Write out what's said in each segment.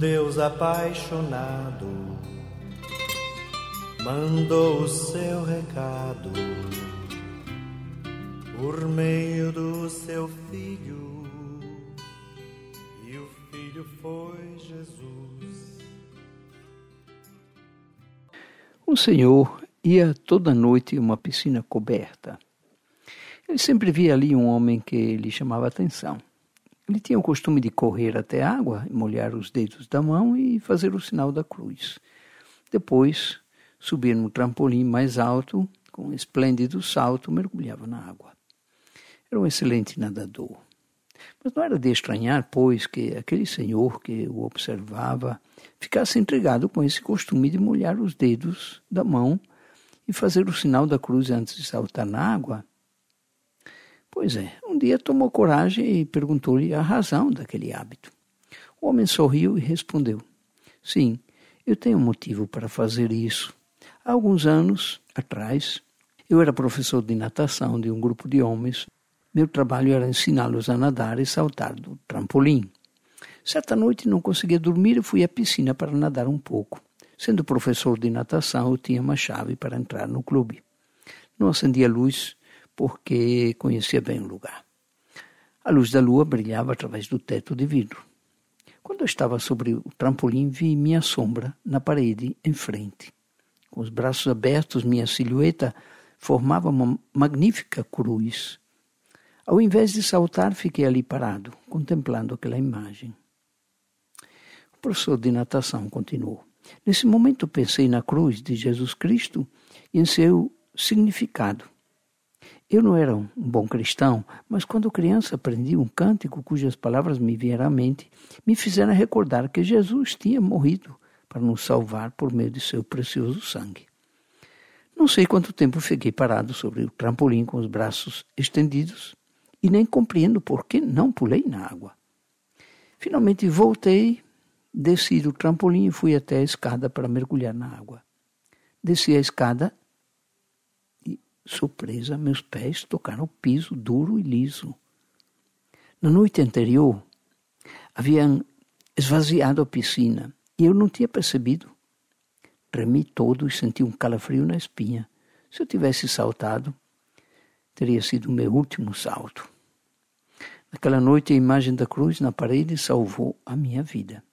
Deus apaixonado mandou o seu recado por meio do seu filho, e o filho foi Jesus. Um senhor ia toda noite em uma piscina coberta. Ele sempre via ali um homem que lhe chamava atenção. Ele tinha o costume de correr até a água, molhar os dedos da mão e fazer o sinal da cruz. Depois, subir no trampolim mais alto, com um esplêndido salto, mergulhava na água. Era um excelente nadador. Mas não era de estranhar, pois, que aquele senhor que o observava ficasse intrigado com esse costume de molhar os dedos da mão e fazer o sinal da cruz antes de saltar na água. Pois é, um dia tomou coragem e perguntou-lhe a razão daquele hábito. O homem sorriu e respondeu: Sim, eu tenho motivo para fazer isso. Há alguns anos atrás, eu era professor de natação de um grupo de homens. Meu trabalho era ensiná-los a nadar e saltar do trampolim. Certa noite não conseguia dormir e fui à piscina para nadar um pouco. Sendo professor de natação, eu tinha uma chave para entrar no clube. Não acendi a luz porque conhecia bem o lugar. A luz da lua brilhava através do teto de vidro. Quando eu estava sobre o trampolim, vi minha sombra na parede em frente. Com os braços abertos, minha silhueta formava uma magnífica cruz. Ao invés de saltar, fiquei ali parado, contemplando aquela imagem. O professor de natação continuou. Nesse momento pensei na cruz de Jesus Cristo e em seu significado. Eu não era um bom cristão, mas quando criança aprendi um cântico cujas palavras me vieram à mente, me fizeram recordar que Jesus tinha morrido para nos salvar por meio de seu precioso sangue. Não sei quanto tempo fiquei parado sobre o trampolim com os braços estendidos e nem compreendo por que não pulei na água. Finalmente voltei, desci do trampolim e fui até a escada para mergulhar na água. Desci a escada Surpresa, meus pés tocaram o piso duro e liso. Na noite anterior, haviam esvaziado a piscina e eu não tinha percebido. Tremi todo e senti um calafrio na espinha. Se eu tivesse saltado, teria sido o meu último salto. Naquela noite, a imagem da cruz na parede salvou a minha vida.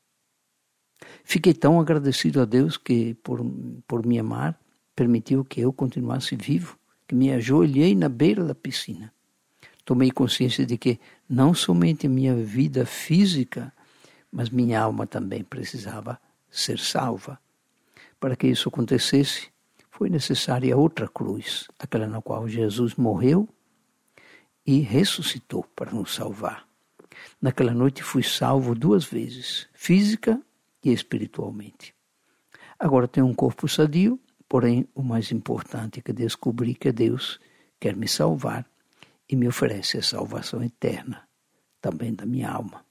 Fiquei tão agradecido a Deus que, por, por me amar, permitiu que eu continuasse vivo que me ajoelhei na beira da piscina. Tomei consciência de que não somente minha vida física, mas minha alma também precisava ser salva. Para que isso acontecesse, foi necessária outra cruz, aquela na qual Jesus morreu e ressuscitou para nos salvar. Naquela noite fui salvo duas vezes, física e espiritualmente. Agora tenho um corpo sadio Porém, o mais importante é que descobri que Deus quer me salvar e me oferece a salvação eterna, também da minha alma.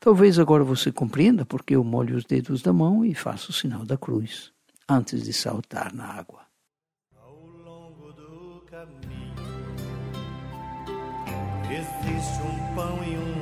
Talvez agora você compreenda porque eu molho os dedos da mão e faço o sinal da cruz antes de saltar na água. Ao longo do caminho existe um pão e um